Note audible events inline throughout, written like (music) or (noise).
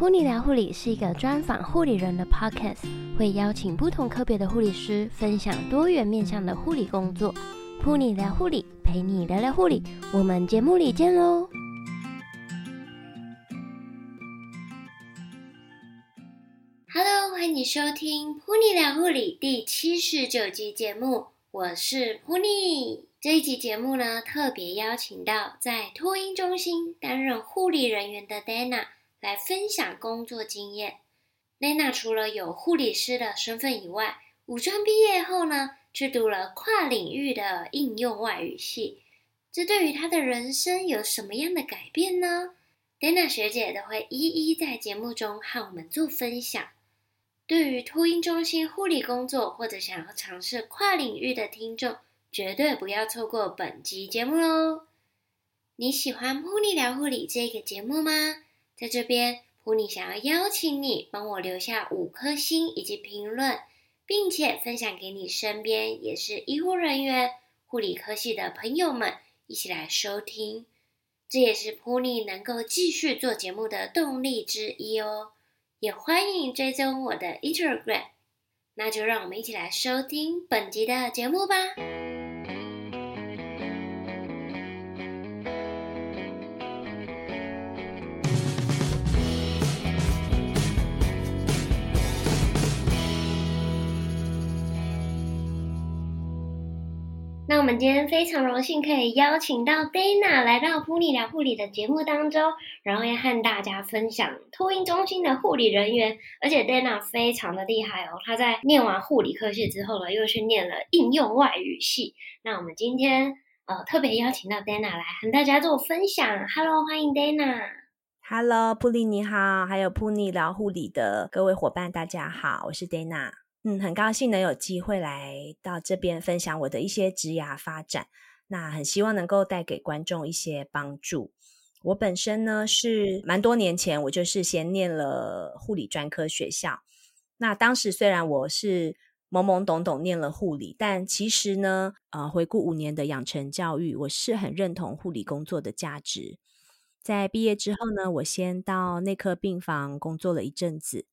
噗妮聊护理是一个专访护理人的 podcast，会邀请不同科别的护理师分享多元面向的护理工作。噗妮聊护理，陪你聊聊护理，我们节目里见喽！Hello，欢迎收听噗妮聊护理第七十九集节目，我是噗妮。这一集节目呢，特别邀请到在托婴中心担任护理人员的 Dana。来分享工作经验。雷娜除了有护理师的身份以外，五专毕业后呢，去读了跨领域的应用外语系。这对于她的人生有什么样的改变呢？雷娜学姐都会一一在节目中和我们做分享。对于托婴中心护理工作或者想要尝试跨领域的听众，绝对不要错过本集节目喽！你喜欢噗妮聊护理这个节目吗？在这边，普尼想要邀请你帮我留下五颗星以及评论，并且分享给你身边也是医护人员、护理科系的朋友们一起来收听。这也是普尼能够继续做节目的动力之一哦。也欢迎追踪我的 Instagram。那就让我们一起来收听本集的节目吧。我们今天非常荣幸可以邀请到 Dana 来到噗妮聊护理的节目当中，然后要和大家分享托婴中心的护理人员。而且 Dana 非常的厉害哦，她在念完护理科系之后呢，又去念了应用外语系。那我们今天呃特别邀请到 Dana 来和大家做分享。Hello，欢迎 Dana。Hello，噗妮你好，还有噗妮聊护理的各位伙伴，大家好，我是 Dana。嗯，很高兴能有机会来到这边分享我的一些职涯发展，那很希望能够带给观众一些帮助。我本身呢是蛮多年前，我就是先念了护理专科学校。那当时虽然我是懵懵懂懂念了护理，但其实呢，呃，回顾五年的养成教育，我是很认同护理工作的价值。在毕业之后呢，我先到内科病房工作了一阵子。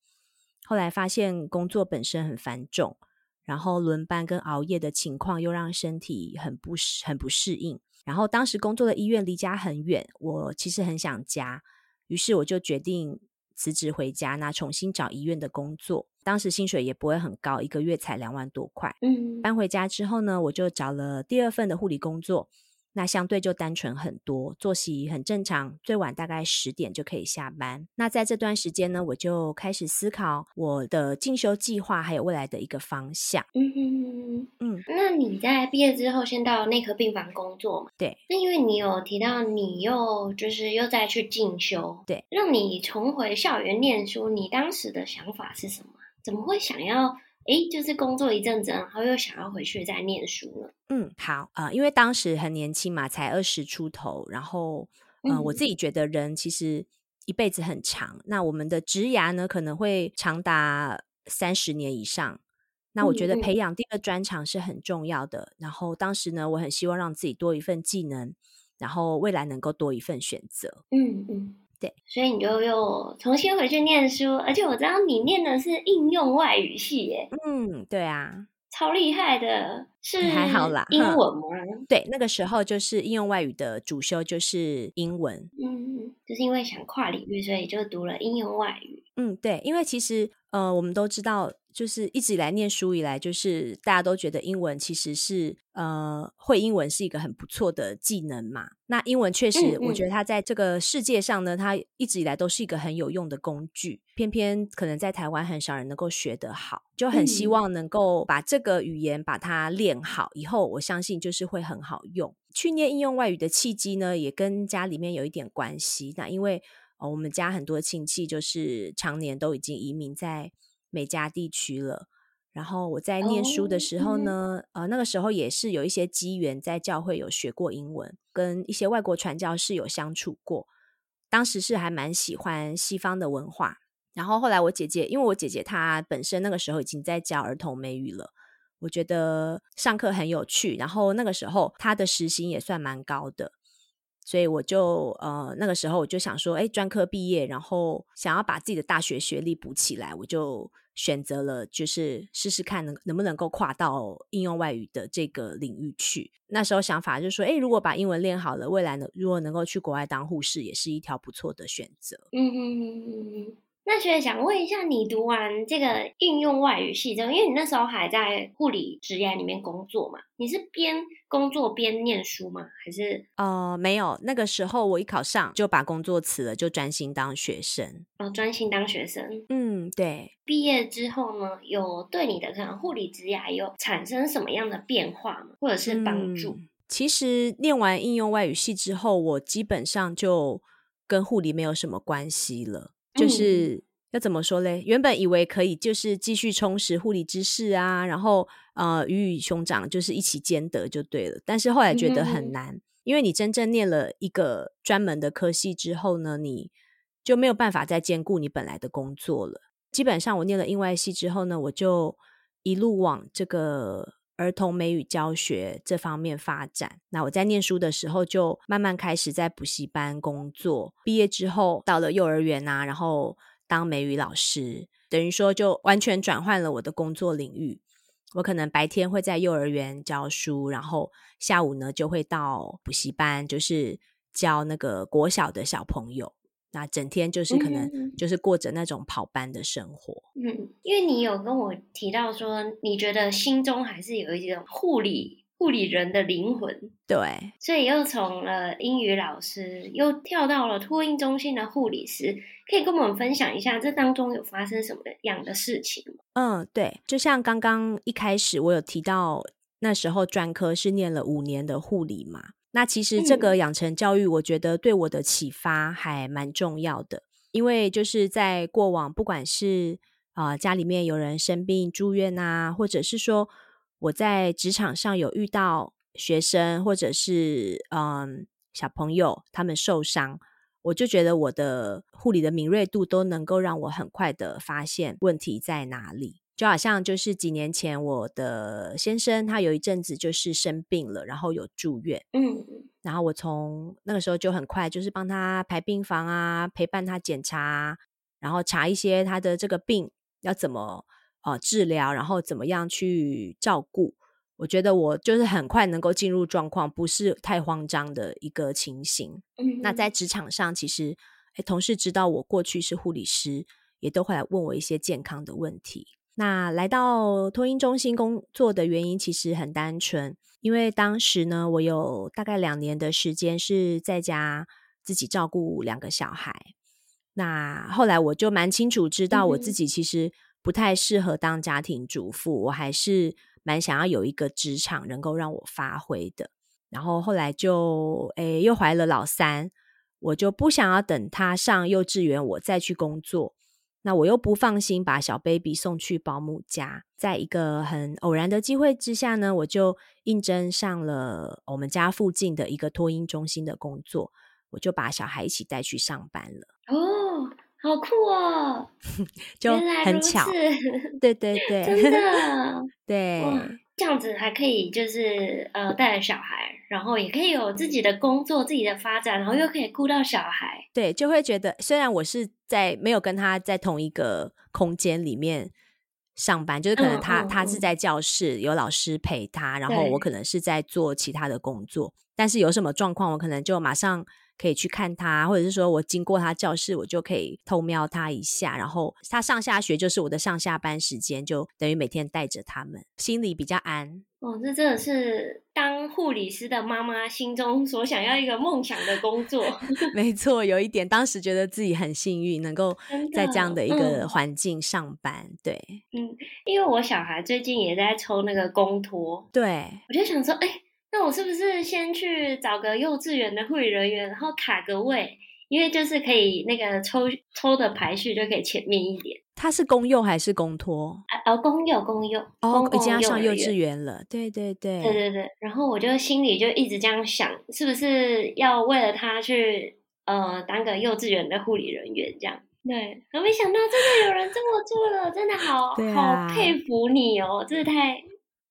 后来发现工作本身很繁重，然后轮班跟熬夜的情况又让身体很不适很不适应。然后当时工作的医院离家很远，我其实很想家，于是我就决定辞职回家，那重新找医院的工作。当时薪水也不会很高，一个月才两万多块。嗯，搬回家之后呢，我就找了第二份的护理工作。那相对就单纯很多，作息很正常，最晚大概十点就可以下班。那在这段时间呢，我就开始思考我的进修计划，还有未来的一个方向。嗯嗯嗯。那你在毕业之后，先到内科病房工作嘛？对。那因为你有提到你又就是又再去进修，对，让你重回校园念书，你当时的想法是什么？怎么会想要？诶，就是工作一阵子，然后又想要回去再念书了。嗯，好啊，呃，因为当时很年轻嘛，才二十出头，然后，呃，嗯，我自己觉得人其实一辈子很长，那我们的职涯呢可能会长达三十年以上。那我觉得培养第二专长是很重要的。嗯，然后当时呢，我很希望让自己多一份技能，然后未来能够多一份选择。嗯嗯。对，所以你就又重新回去念书，而且我知道你念的是应用外语系耶。嗯，对啊，超厉害的，是还好啦，英文吗？对，那个时候就是应用外语的主修就是英文。嗯，就是因为想跨领域，所以就读了应用外语。嗯，对，因为其实呃，我们都知道。就是一直以来念书以来，就是大家都觉得英文其实是呃会英文是一个很不错的技能嘛。那英文确实，我觉得它在这个世界上呢，它一直以来都是一个很有用的工具。偏偏可能在台湾很少人能够学得好，就很希望能够把这个语言把它练好，以后我相信就是会很好用。去念应用外语的契机呢，也跟家里面有一点关系。那因为哦我们家很多亲戚就是常年都已经移民在。美加地区了，然后我在念书的时候呢，哦、呃，那个时候也是有一些机缘，在教会有学过英文，跟一些外国传教士有相处过。当时是还蛮喜欢西方的文化。然后后来我姐姐，因为我姐姐她本身那个时候已经在教儿童美语了，我觉得上课很有趣。然后那个时候她的时薪也算蛮高的。所以我就呃那个时候我就想说，哎，专科毕业，然后想要把自己的大学学历补起来，我就选择了就是试试看能能不能够跨到应用外语的这个领域去。那时候想法就是说，哎，如果把英文练好了，未来呢，如果能够去国外当护士，也是一条不错的选择。嗯嗯嗯嗯嗯。那学姐想问一下，你读完这个应用外语系之后，因为你那时候还在护理职业里面工作嘛，你是边工作边念书吗？还是呃没有？那个时候我一考上就把工作辞了，就专心当学生。哦，专心当学生。嗯，对。毕业之后呢，有对你的可能护理职业有产生什么样的变化吗？或者是帮助？嗯，其实念完应用外语系之后，我基本上就跟护理没有什么关系了。就是、嗯、要怎么说嘞？原本以为可以，就是继续充实护理知识啊，然后呃，鱼与熊掌就是一起兼得就对了。但是后来觉得很难，嗯、因为你真正念了一个专门的科系之后呢，你就没有办法再兼顾你本来的工作了。基本上我念了应外系之后呢，我就一路往这个。儿童美语教学这方面发展，那我在念书的时候就慢慢开始在补习班工作。毕业之后到了幼儿园啊，然后当美语老师，等于说就完全转换了我的工作领域。我可能白天会在幼儿园教书，然后下午呢就会到补习班，就是教那个国小的小朋友。那整天就是可能就是过着那种跑班的生活。嗯，因为你有跟我提到说，你觉得心中还是有一种护理护理人的灵魂。对，所以又从了英语老师，又跳到了托婴中心的护理师，可以跟我们分享一下这当中有发生什么样的事情吗？嗯，对，就像刚刚一开始我有提到，那时候专科是念了五年的护理嘛。那其实这个养成教育，我觉得对我的启发还蛮重要的，因为就是在过往，不管是啊、呃、家里面有人生病住院啊，或者是说我在职场上有遇到学生或者是嗯、呃、小朋友他们受伤，我就觉得我的护理的敏锐度都能够让我很快的发现问题在哪里。就好像就是几年前，我的先生他有一阵子就是生病了，然后有住院，嗯，然后我从那个时候就很快就是帮他排病房啊，陪伴他检查，然后查一些他的这个病要怎么呃治疗，然后怎么样去照顾。我觉得我就是很快能够进入状况，不是太慌张的一个情形。嗯，那在职场上，其实诶同事知道我过去是护理师，也都会来问我一些健康的问题。那来到托婴中心工作的原因其实很单纯，因为当时呢，我有大概两年的时间是在家自己照顾两个小孩。那后来我就蛮清楚知道我自己其实不太适合当家庭主妇，我还是蛮想要有一个职场能够让我发挥的。然后后来就诶又怀了老三，我就不想要等他上幼稚园我再去工作。那我又不放心把小 baby 送去保姆家，在一个很偶然的机会之下呢，我就应征上了我们家附近的一个托婴中心的工作，我就把小孩一起带去上班了。哦，好酷哦！(laughs) 就很巧，对对对，真的 (laughs) 对。这样子还可以，就是呃，带着小孩，然后也可以有自己的工作、自己的发展，然后又可以顾到小孩。对，就会觉得虽然我是在没有跟他在同一个空间里面上班，就是可能他、他是在教室有老师陪他，然后我可能是在做其他的工作，但是有什么状况，我可能就马上。可以去看他，或者是说我经过他教室，我就可以偷瞄他一下。然后他上下学就是我的上下班时间，就等于每天带着他们，心里比较安。哦，这真的是当护理师的妈妈心中所想要一个梦想的工作。(laughs) 没错，有一点，当时觉得自己很幸运，能够在这样的一个环境上班。嗯、对，嗯，因为我小孩最近也在抽那个公托，对，我就想说，哎。那我是不是先去找个幼稚园的护理人员，然后卡个位？因为就是可以那个抽抽的排序就可以前面一点。他是公幼还是公托？啊，哦，公幼，公幼，哦，已经要上幼稚园了。对对对，对对对。然后我就心里就一直这样想，是不是要为了他去呃当个幼稚园的护理人员这样？对，我没想到真的有人这么做了，真的好、啊、好佩服你哦，真的太。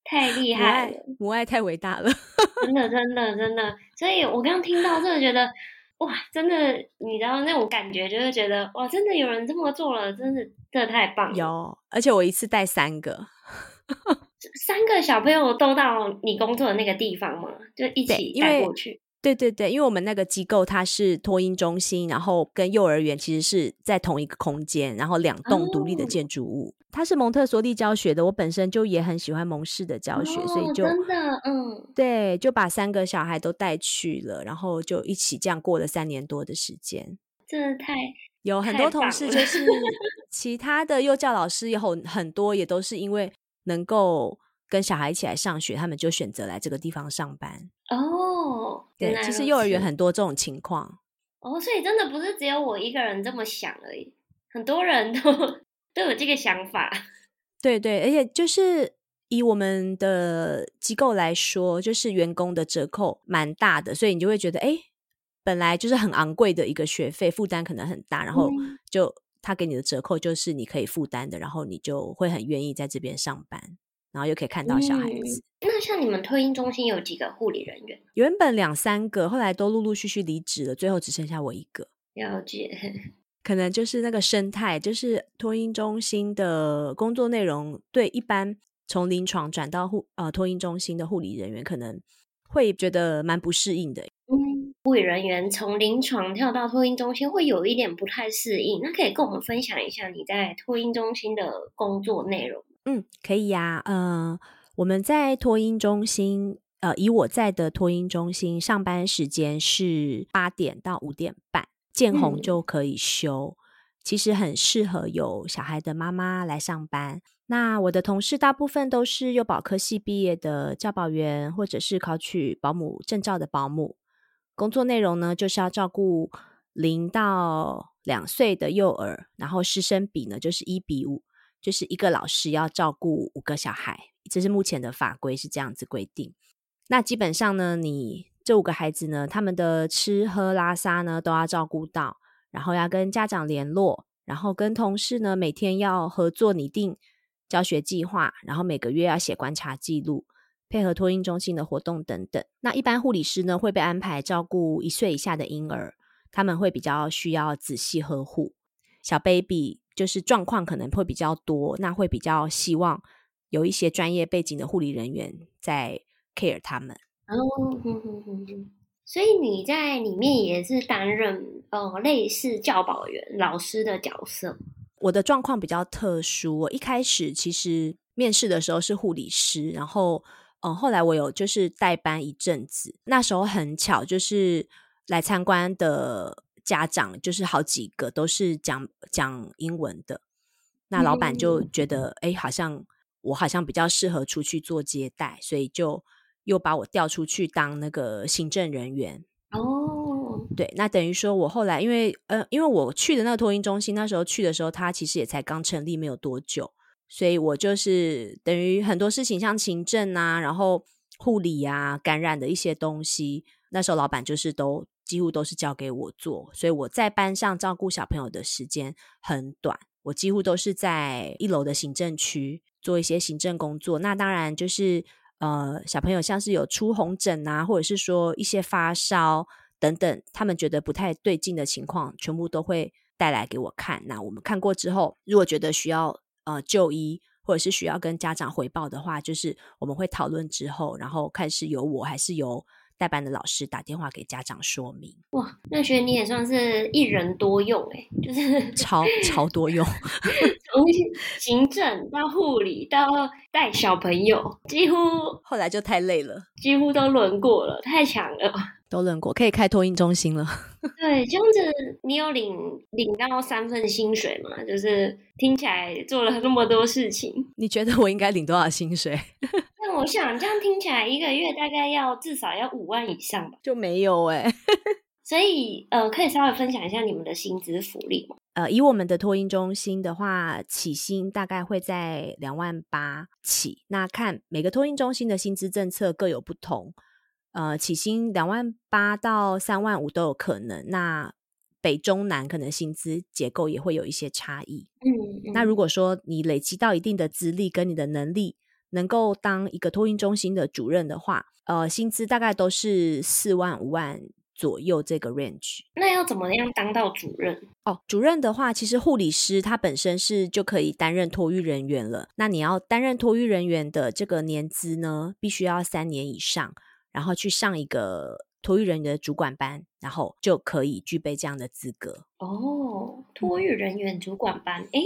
太厉害了，母爱，太伟大了，(laughs) 真的真的真的。所以我刚刚听到，真的觉得哇，真的，你知道那种感觉，就是觉得哇，真的有人这么做了，真的真的太棒了。有，而且我一次带三个，三个小朋友都到你工作的那个地方吗？就一起带过去。对对对，因为我们那个机构它是托婴中心，然后跟幼儿园其实是在同一个空间，然后两栋独立的建筑物。哦、它是蒙特梭利教学的，我本身就也很喜欢蒙氏的教学，哦、所以就真的嗯，对，就把三个小孩都带去了，然后就一起这样过了三年多的时间。真的太有很多同事，就 (laughs) 是其他的幼教老师，有很多也都是因为能够。跟小孩一起来上学，他们就选择来这个地方上班哦。对，其实幼儿园很多这种情况哦，所以真的不是只有我一个人这么想而已，很多人都都有这个想法。(laughs) 对对，而且就是以我们的机构来说，就是员工的折扣蛮大的，所以你就会觉得，哎，本来就是很昂贵的一个学费负担可能很大，然后就他给你的折扣就是你可以负担的，然后你就会很愿意在这边上班。然后又可以看到小孩子。嗯、那像你们托婴中心有几个护理人员？原本两三个，后来都陆陆续续离职了，最后只剩下我一个。了解，(laughs) 可能就是那个生态，就是托婴中心的工作内容，对一般从临床转到护呃托婴中心的护理人员，可能会觉得蛮不适应的。嗯，护理人员从临床跳到托婴中心，会有一点不太适应。那可以跟我们分享一下你在托婴中心的工作内容？嗯，可以呀。呃，我们在托婴中心，呃，以我在的托婴中心上班时间是八点到五点半，见红就可以休。嗯。其实很适合有小孩的妈妈来上班。那我的同事大部分都是幼保科系毕业的教保员，或者是考取保姆证照的保姆。工作内容呢，就是要照顾零到两岁的幼儿，然后师生比呢就是一比五。就是一个老师要照顾五个小孩，这是目前的法规是这样子规定。那基本上呢，你这五个孩子呢，他们的吃喝拉撒呢都要照顾到，然后要跟家长联络，然后跟同事呢每天要合作拟定教学计划，然后每个月要写观察记录，配合托婴中心的活动等等。那一般护理师呢会被安排照顾一岁以下的婴儿，他们会比较需要仔细呵护小 baby。就是状况可能会比较多，那会比较希望有一些专业背景的护理人员在 care 他们。哦，所以你在里面也是担任呃类似教保员老师的角色。我的状况比较特殊，我一开始其实面试的时候是护理师，然后嗯、呃，后来我有就是代班一阵子，那时候很巧就是来参观的。家长就是好几个都是讲讲英文的，那老板就觉得哎、嗯，好像我好像比较适合出去做接待，所以就又把我调出去当那个行政人员。哦，对，那等于说我后来因为呃，因为我去的那个托婴中心，那时候去的时候，他其实也才刚成立没有多久，所以我就是等于很多事情像行政啊，然后护理啊、感染的一些东西，那时候老板就是都。几乎都是交给我做，所以我在班上照顾小朋友的时间很短。我几乎都是在一楼的行政区做一些行政工作。那当然就是呃，小朋友像是有出红疹啊，或者是说一些发烧等等，他们觉得不太对劲的情况，全部都会带来给我看。那我们看过之后，如果觉得需要呃就医，或者是需要跟家长回报的话，就是我们会讨论之后，然后看是由我还是由。代班的老师打电话给家长说明。哇，那学你也算是一人多用哎，就是超超多用，(laughs) 从行政到护理到带小朋友，几乎后来就太累了，几乎都轮过了，太强了，(laughs) 都轮过，可以开托婴中心了。(laughs) 对，这样子你有领领到三份薪水吗？就是听起来做了那么多事情，你觉得我应该领多少薪水？我想这样听起来，一个月大概要至少要五万以上吧？就没有哎、欸，(laughs) 所以呃，可以稍微分享一下你们的薪资福利吗？呃，以我们的托婴中心的话，起薪大概会在两万八起。那看每个托婴中心的薪资政策各有不同，呃，起薪两万八到三万五都有可能。那北中南可能薪资结构也会有一些差异。嗯，嗯，那如果说你累积到一定的资历跟你的能力。能够当一个托婴中心的主任的话，呃，薪资大概都是四万五万左右这个 range。那要怎么样当到主任？哦，主任的话，其实护理师他本身是就可以担任托育人员了。那你要担任托育人员的这个年资呢，必须要三年以上，然后去上一个托育人员的主管班，然后就可以具备这样的资格。哦，托育人员主管班，诶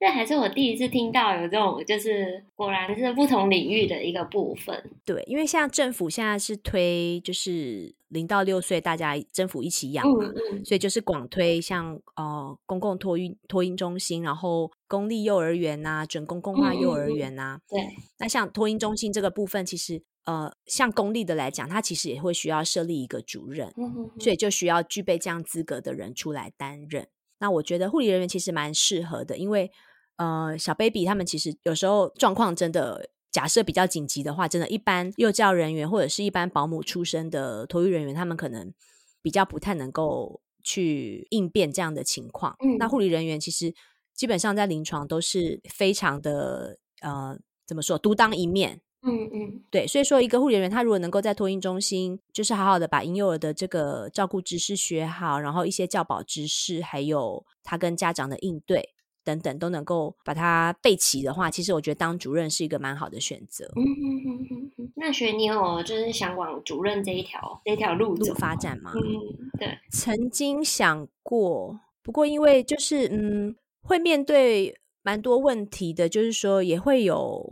这还是我第一次听到有这种，就是果然是不同领域的一个部分。对，因为像政府现在是推，就是零到六岁大家政府一起养嘛，嗯嗯、所以就是广推像呃公共托育托婴中心，然后公立幼儿园呐、啊，准公共化幼儿园呐、啊。嗯嗯、对，那像托婴中心这个部分，其实呃像公立的来讲，它其实也会需要设立一个主任，所以就需要具备这样资格的人出来担任。那我觉得护理人员其实蛮适合的，因为呃，小 baby 他们其实有时候状况真的，假设比较紧急的话，真的，一般幼教人员或者是一般保姆出身的托育人员，他们可能比较不太能够去应变这样的情况。嗯，那护理人员其实基本上在临床都是非常的呃，怎么说，独当一面。嗯嗯，对，所以说一个护理人员，他如果能够在托婴中心，就是好好的把婴幼儿的这个照顾知识学好，然后一些教保知识，还有他跟家长的应对。等等都能够把它备齐的话，其实我觉得当主任是一个蛮好的选择。嗯哼哼哼哼。那学，你有就是想往主任这一条这条路路发展吗？嗯，对，曾经想过，不过因为就是嗯，会面对蛮多问题的，就是说也会有，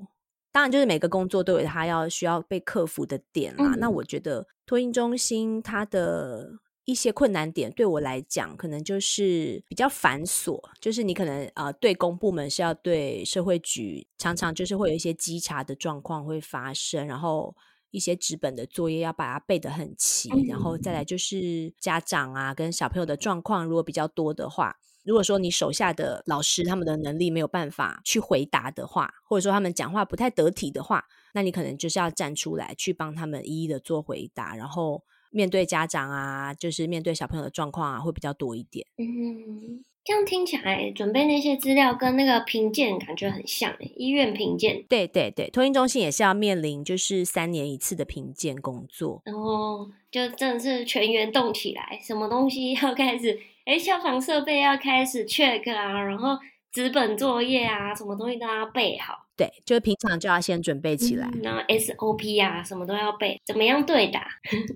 当然就是每个工作都有它要需要被克服的点啦。嗯、那我觉得托婴中心它的。一些困难点对我来讲，可能就是比较繁琐，就是你可能呃，对公部门是要对社会局，常常就是会有一些稽查的状况会发生，然后一些纸本的作业要把它背得很齐，然后再来就是家长啊跟小朋友的状况，如果比较多的话，如果说你手下的老师他们的能力没有办法去回答的话，或者说他们讲话不太得体的话，那你可能就是要站出来去帮他们一一的做回答，然后。面对家长啊，就是面对小朋友的状况啊，会比较多一点。嗯，这样听起来，准备那些资料跟那个评鉴感觉很像诶，医院评鉴。对对对，托婴中心也是要面临就是三年一次的评鉴工作。然后就真的是全员动起来，什么东西要开始？诶，消防设备要开始 check 啊，然后纸本作业啊，什么东西都要备好。对，就是平常就要先准备起来，嗯、然后 SOP 啊，什么都要备，怎么样对打？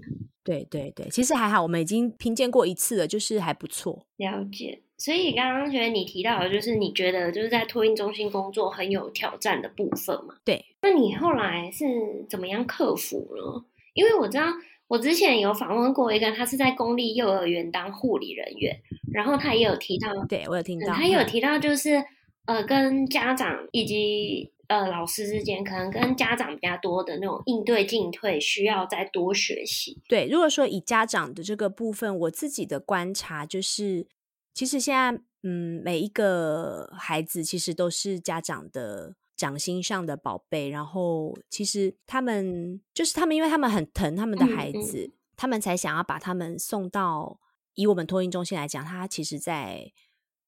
(laughs) 对对对，其实还好，我们已经评鉴过一次了，就是还不错。了解，所以刚刚觉得你提到的，就是你觉得就是在托婴中心工作很有挑战的部分嘛？对。那你后来是怎么样克服呢？因为我知道我之前有访问过一个，他是在公立幼儿园当护理人员，然后他也有提到，对我有听到，嗯、他也有提到就是、嗯、呃，跟家长以及。呃，老师之间可能跟家长比较多的那种应对进退，需要再多学习。对，如果说以家长的这个部分，我自己的观察就是，其实现在，嗯，每一个孩子其实都是家长的掌心上的宝贝，然后其实他们就是他们，因为他们很疼他们的孩子，嗯嗯，他们才想要把他们送到。以我们托婴中心来讲，他其实在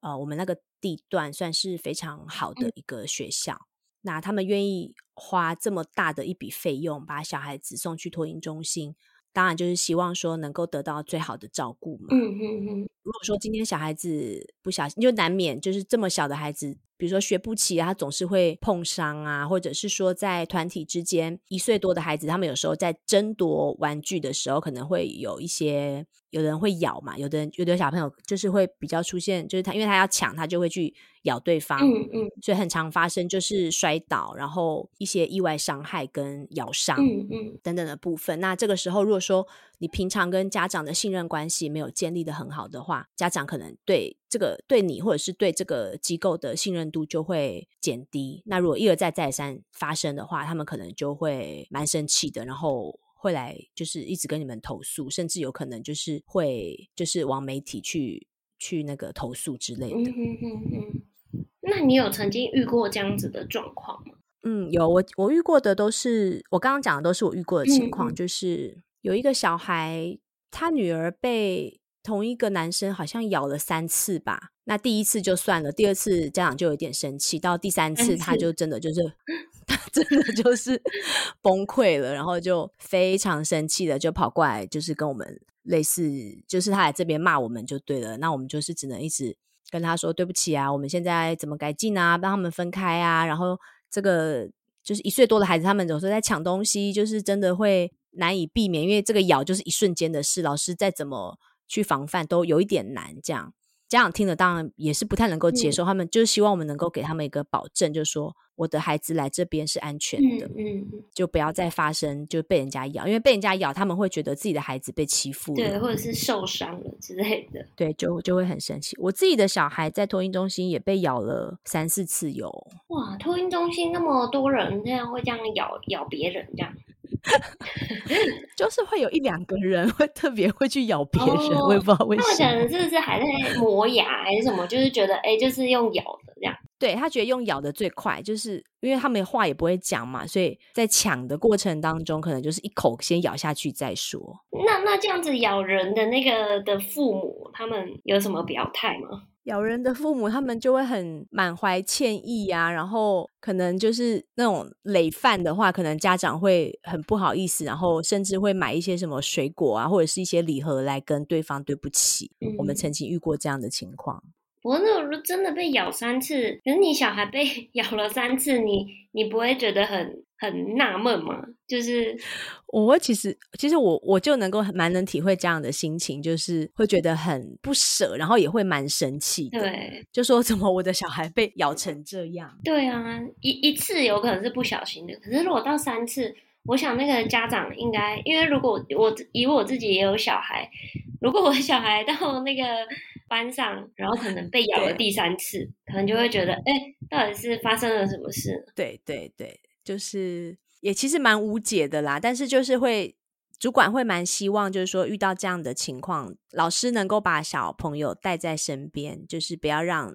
呃我们那个地段算是非常好的一个学校。嗯那他们愿意花这么大的一笔费用把小孩子送去托婴中心，当然就是希望说能够得到最好的照顾嘛。嗯嗯嗯。如果说今天小孩子不小心，就难免就是这么小的孩子，比如说学步期啊，他总是会碰伤啊，或者是说在团体之间，一岁多的孩子，他们有时候在争夺玩具的时候，可能会有一些。有的人会咬嘛，有的人有的小朋友就是会比较出现，就是他因为他要抢，他就会去咬对方，嗯嗯，所以很常发生就是摔倒，然后一些意外伤害跟咬伤，嗯嗯等等的部分。那这个时候，如果说你平常跟家长的信任关系没有建立的很好的话，家长可能对这个对你或者是对这个机构的信任度就会减低。那如果一而再再三发生的话，他们可能就会蛮生气的，然后。会来就是一直跟你们投诉，甚至有可能就是会就是往媒体去去那个投诉之类的。嗯哼哼哼。那你有曾经遇过这样子的状况吗？嗯，有，我我遇过的都是我刚刚讲的都是我遇过的情况，嗯、就是有一个小孩，他女儿被同一个男生好像咬了三次吧。那第一次就算了，第二次家长就有点生气，到第三次他就真的就是。(laughs) 他真的就是崩溃了，然后就非常生气的就跑过来，就是跟我们类似，就是他来这边骂我们就对了。那我们就是只能一直跟他说对不起啊，我们现在怎么改进啊，帮他们分开啊。然后这个就是一岁多的孩子，他们有时候在抢东西，就是真的会难以避免，因为这个咬就是一瞬间的事，老师再怎么去防范都有一点难，这样。家长听了当然也是不太能够接受，嗯、他们就是希望我们能够给他们一个保证，就是说我的孩子来这边是安全的，嗯，嗯就不要再发生就被人家咬，因为被人家咬他们会觉得自己的孩子被欺负了，对，或者是受伤了之类的，对，就就会很生气。我自己的小孩在托婴中心也被咬了三四次有，哇，托婴中心那么多人，这样会这样咬咬别人这样。(laughs) 就是会有一两个人会特别会去咬别人，哦、我也不知道为什么。他们可能是不是还在磨牙还是什么？就是觉得哎、欸，就是用咬的这样。对，他觉得用咬的最快，就是因为他们话也不会讲嘛，所以在抢的过程当中，可能就是一口先咬下去再说。那那这样子咬人的那个的父母，他们有什么表态吗？咬人的父母，他们就会很满怀歉意啊，然后可能就是那种累犯的话，可能家长会很不好意思，然后甚至会买一些什么水果啊，或者是一些礼盒来跟对方对不起。嗯、我们曾经遇过这样的情况。不过，那如果真的被咬三次，可是你小孩被 (laughs) 咬了三次，你你不会觉得很很纳闷嘛？就是我其实其实我我就能够蛮能体会这样的心情，就是会觉得很不舍，然后也会蛮生气的。对，就说怎么我的小孩被咬成这样？对啊，一一次有可能是不小心的，可是如果到三次，我想那个家长应该，因为如果我以我自己也有小孩，如果我小孩到那个。班上，然后可能被咬了第三次，可能就会觉得，哎，到底是发生了什么事？对对对，就是也其实蛮无解的啦。但是就是会，主管会蛮希望，就是说遇到这样的情况，老师能够把小朋友带在身边，就是不要让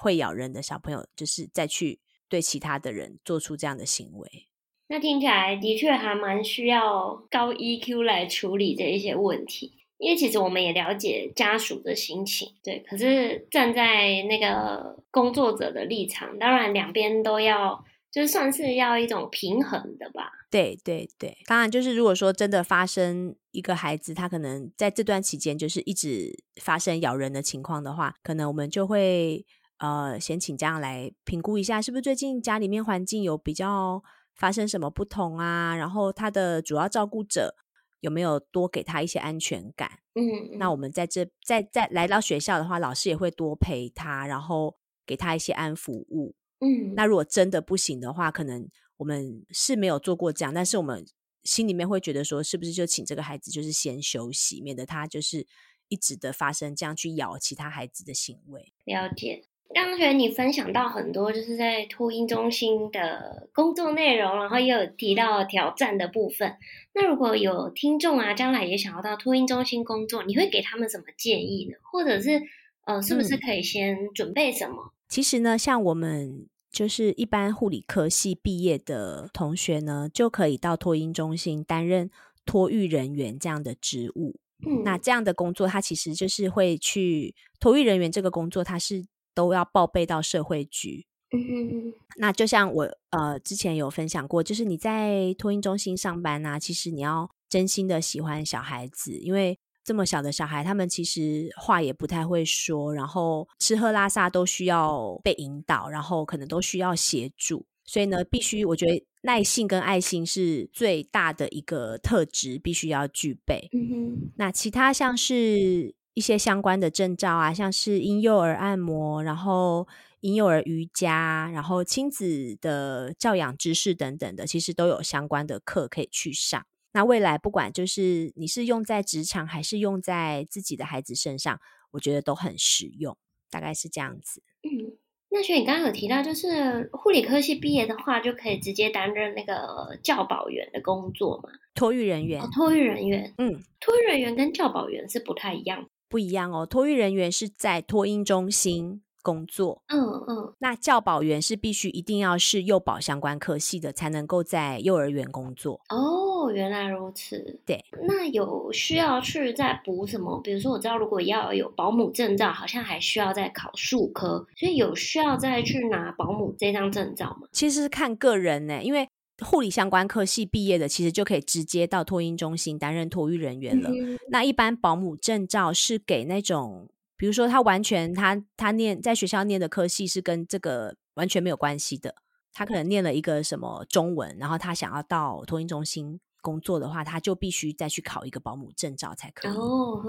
会咬人的小朋友，就是再去对其他的人做出这样的行为。那听起来的确还蛮需要高 EQ 来处理这一些问题。因为其实我们也了解家属的心情，对。可是站在那个工作者的立场，当然两边都要，就算是要一种平衡的吧。对对对，当然就是如果说真的发生一个孩子，他可能在这段期间就是一直发生咬人的情况的话，可能我们就会呃先请家长来评估一下，是不是最近家里面环境有比较发生什么不同啊？然后他的主要照顾者。有没有多给他一些安全感？嗯，那我们在这在在来到学校的话，老师也会多陪他，然后给他一些安抚物。嗯，那如果真的不行的话，可能我们是没有做过这样，但是我们心里面会觉得说，是不是就请这个孩子就是先休息，免得他就是一直的发生这样去咬其他孩子的行为。了解。刚刚觉得你分享到很多，就是在托婴中心的工作内容，然后也有提到挑战的部分。那如果有听众啊，将来也想要到托婴中心工作，你会给他们什么建议呢？或者是呃，是不是可以先准备什么？嗯，其实呢，像我们就是一般护理科系毕业的同学呢，就可以到托婴中心担任托育人员这样的职务。嗯，那这样的工作，它其实就是会去托育人员这个工作，它是。都要报备到社会局。嗯，那就像我呃之前有分享过，就是你在托婴中心上班啊，其实你要真心的喜欢小孩子，因为这么小的小孩，他们其实话也不太会说，然后吃喝拉撒都需要被引导，然后可能都需要协助，所以呢，必须我觉得耐性跟爱心是最大的一个特质，必须要具备。嗯哼，那其他像是。一些相关的证照啊，像是婴幼儿按摩，然后婴幼儿瑜伽，然后亲子的教养知识等等的，其实都有相关的课可以去上。那未来不管就是你是用在职场还是用在自己的孩子身上，我觉得都很实用，大概是这样子。嗯，那所以你刚刚有提到，就是护理科系毕业的话，就可以直接担任那个教保员的工作嘛？托育人员，哦，托育人员，嗯，托育人员跟教保员是不太一样。不一样哦，托育人员是在托婴中心工作。嗯嗯，那教保员是必须一定要是幼保相关科系的，才能够在幼儿园工作。哦，原来如此。对，那有需要去再补什么？比如说，我知道如果要有保姆证照，好像还需要再考数科，所以有需要再去拿保姆这张证照吗？其实是看个人呢，因为护理相关科系毕业的，其实就可以直接到托婴中心担任托育人员了。嗯、那一般保姆证照是给那种。比如说，他完全他他念在学校念的科系是跟这个完全没有关系的。他可能念了一个什么中文，然后他想要到托婴中心工作的话，他就必须再去考一个保姆证照才可以。哦，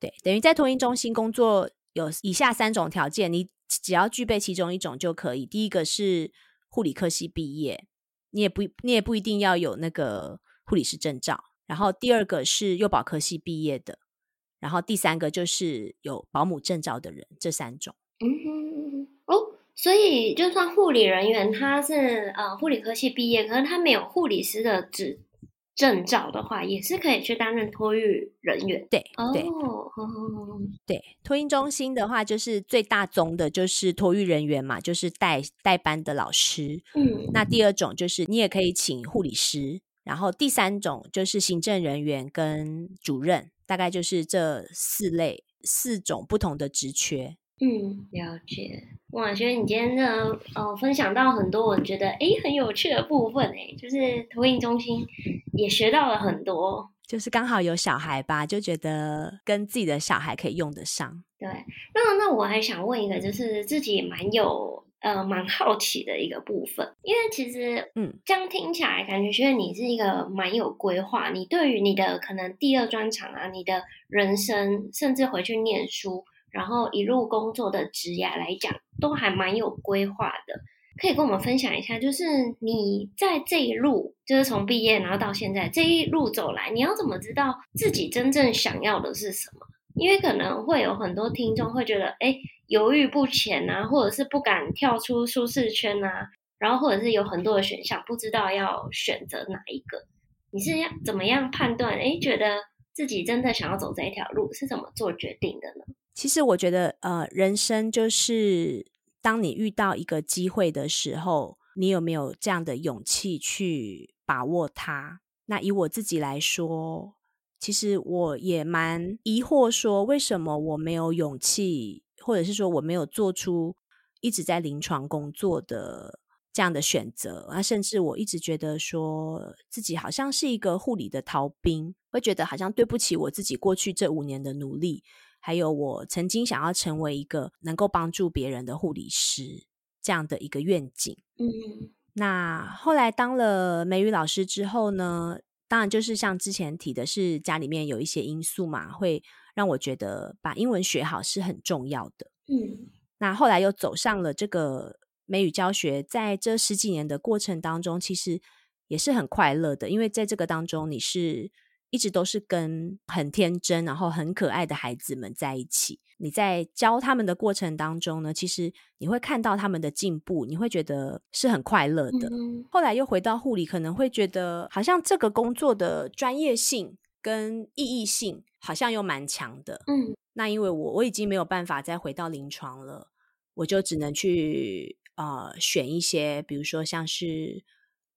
对，等于在托婴中心工作有以下三种条件，你只要具备其中一种就可以。第一个是护理科系毕业，你也不你也不一定要有那个护理师证照。然后第二个是幼保科系毕业的。然后第三个就是有保姆证照的人，这三种。嗯哼哦，所以就算护理人员他是呃护理科系毕业，可是他没有护理师的执证照的话，也是可以去担任托育人员。对，对，哦，对，托婴中心的话，就是最大宗的就是托育人员嘛，就是带带班的老师。嗯，那第二种就是你也可以请护理师，然后第三种就是行政人员跟主任。大概就是这四类四种不同的职缺。嗯，了解。哇，觉得你今天的呃分享到很多，我觉得诶很有趣的部分诶，就是投影中心也学到了很多。就是刚好有小孩吧，就觉得跟自己的小孩可以用得上。对，那那我还想问一个，就是自己蛮有。呃，蛮好奇的一个部分，因为其实，嗯，这样听起来感觉，觉得你是一个蛮有规划。你对于你的可能第二专场啊，你的人生，甚至回去念书，然后一路工作的职涯来讲，都还蛮有规划的。可以跟我们分享一下，就是你在这一路，就是从毕业然后到现在这一路走来，你要怎么知道自己真正想要的是什么？因为可能会有很多听众会觉得，哎。犹豫不前啊，或者是不敢跳出舒适圈啊，然后或者是有很多的选项，不知道要选择哪一个。你是要怎么样判断？诶，觉得自己真的想要走这一条路，是怎么做决定的呢？其实我觉得，呃，人生就是当你遇到一个机会的时候，你有没有这样的勇气去把握它？那以我自己来说，其实我也蛮疑惑，说为什么我没有勇气。或者是说我没有做出一直在临床工作的这样的选择啊，甚至我一直觉得说自己好像是一个护理的逃兵，会觉得好像对不起我自己过去这五年的努力，还有我曾经想要成为一个能够帮助别人的护理师这样的一个愿景。嗯，那后来当了美语老师之后呢，当然就是像之前提的是家里面有一些因素嘛，会。让我觉得把英文学好是很重要的。嗯，那后来又走上了这个美语教学，在这十几年的过程当中，其实也是很快乐的，因为在这个当中，你是一直都是跟很天真、然后很可爱的孩子们在一起。你在教他们的过程当中呢，其实你会看到他们的进步，你会觉得是很快乐的。嗯。后来又回到护理，可能会觉得好像这个工作的专业性跟意义性。好像又蛮强的，嗯，那因为我我已经没有办法再回到临床了，我就只能去呃选一些，比如说像是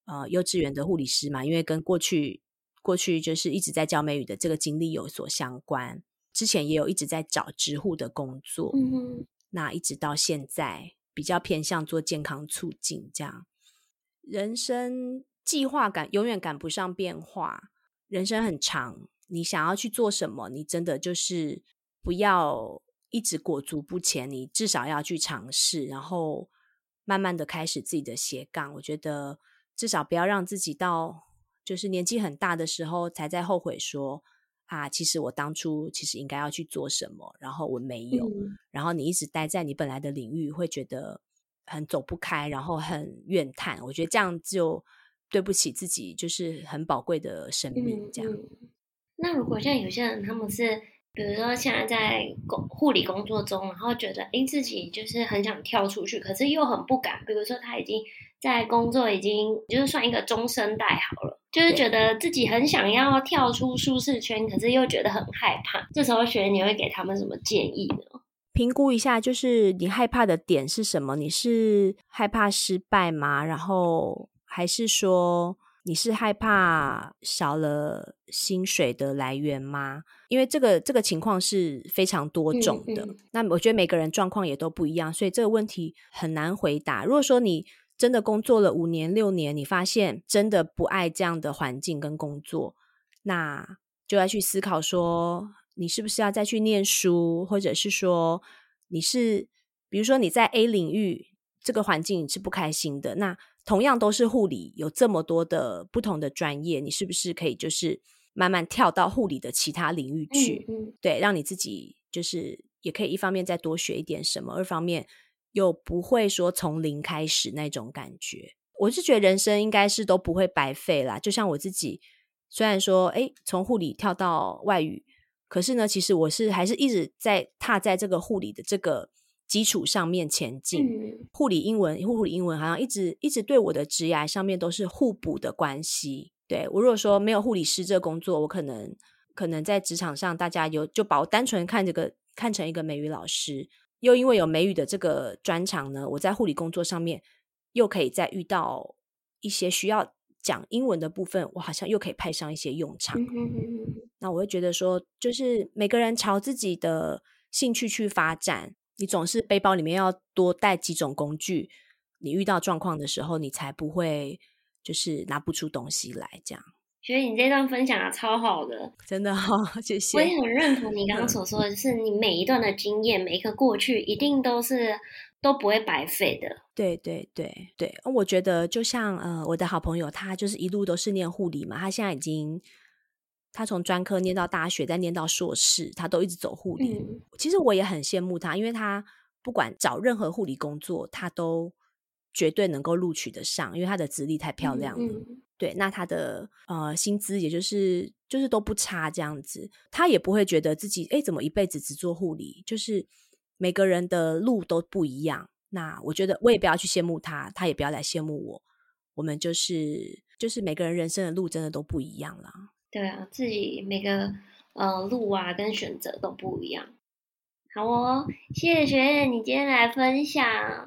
呃幼稚园的护理师嘛，因为跟过去过去就是一直在教美语的这个经历有所相关，之前也有一直在找职护的工作，嗯哼，那一直到现在比较偏向做健康促进这样，人生计划赶永远赶不上变化，人生很长。你想要去做什么？你真的就是不要一直裹足不前，你至少要去尝试，然后慢慢的开始自己的斜杠。我觉得至少不要让自己到就是年纪很大的时候才在后悔说啊，其实我当初其实应该要去做什么，然后我没有。嗯。然后你一直待在你本来的领域，会觉得很走不开，然后很怨叹。我觉得这样就对不起自己，就是很宝贵的生命，这样。嗯嗯那如果像有些人，他们是比如说现在在工护理工作中，然后觉得诶自己就是很想跳出去，可是又很不敢。比如说他已经在工作，已经就是算一个中生代好了，就是觉得自己很想要跳出舒适圈，可是又觉得很害怕。这时候学你会给他们什么建议呢？评估一下，就是你害怕的点是什么？你是害怕失败吗？然后还是说你是害怕少了薪水的来源吗？因为这个这个情况是非常多种的。嗯嗯。那我觉得每个人状况也都不一样，所以这个问题很难回答。如果说你真的工作了五年六年，你发现真的不爱这样的环境跟工作，那就要去思考说，你是不是要再去念书，或者是说你是，比如说你在 A 领域这个环境你是不开心的，那同样都是护理，有这么多的不同的专业，你是不是可以就是慢慢跳到护理的其他领域去？嗯嗯。对，让你自己就是也可以一方面再多学一点什么，二方面。又不会说从零开始那种感觉，我是觉得人生应该是都不会白费啦。就像我自己，虽然说，哎，从护理跳到外语，可是呢，其实我是还是一直在踏在这个护理的这个基础上面前进。嗯、护理英文，护理英文好像一直一直对我的职涯上面都是互补的关系。对，我如果说没有护理师这个工作，我可能可能在职场上大家有就把我单纯看这个看成一个美语老师。又因为有美语的这个专长呢，我在护理工作上面又可以再遇到一些需要讲英文的部分，我好像又可以派上一些用场。那我会觉得说，就是每个人朝自己的兴趣去发展，你总是背包里面要多带几种工具，你遇到状况的时候，你才不会就是拿不出东西来这样。觉得你这段分享的超好的，真的好，(laughs) 谢谢。我也很认同你刚刚所说的，就是你每一段的经验，每一个过去，一定都是都不会白费的。对对对对，我觉得就像呃，我的好朋友，他就是一路都是念护理嘛，他现在已经他从专科念到大学，再念到硕士，他都一直走护理。嗯。其实我也很羡慕他，因为他不管找任何护理工作，他都绝对能够录取得上，因为他的资历太漂亮了。对，那他的呃薪资也就是就是都不差这样子，他也不会觉得自己诶怎么一辈子只做护理，就是每个人的路都不一样。那我觉得我也不要去羡慕他，他也不要来羡慕我，我们就是就是每个人人生的路真的都不一样了。对啊，自己每个呃路啊跟选择都不一样。好哦，谢谢学院你今天来分享，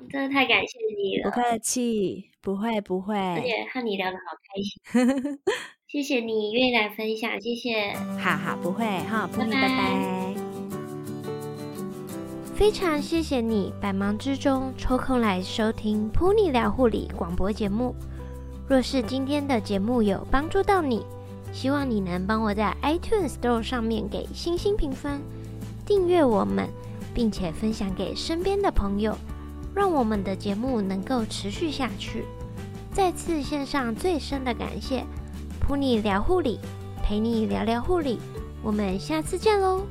真的太感谢你了。不客气，不会不会，而且和你聊得好开心。(laughs) 谢谢你愿意来分享，谢谢。好好，不会哈，拜拜拜拜。非常谢谢你百忙之中抽空来收听 Puni 聊护理广播节目。若是今天的节目有帮助到你，希望你能帮我在 iTunes Store 上面给星星评分。订阅我们，并且分享给身边的朋友，让我们的节目能够持续下去。再次献上最深的感谢陪你聊护理，陪你聊聊护理，我们下次见喽。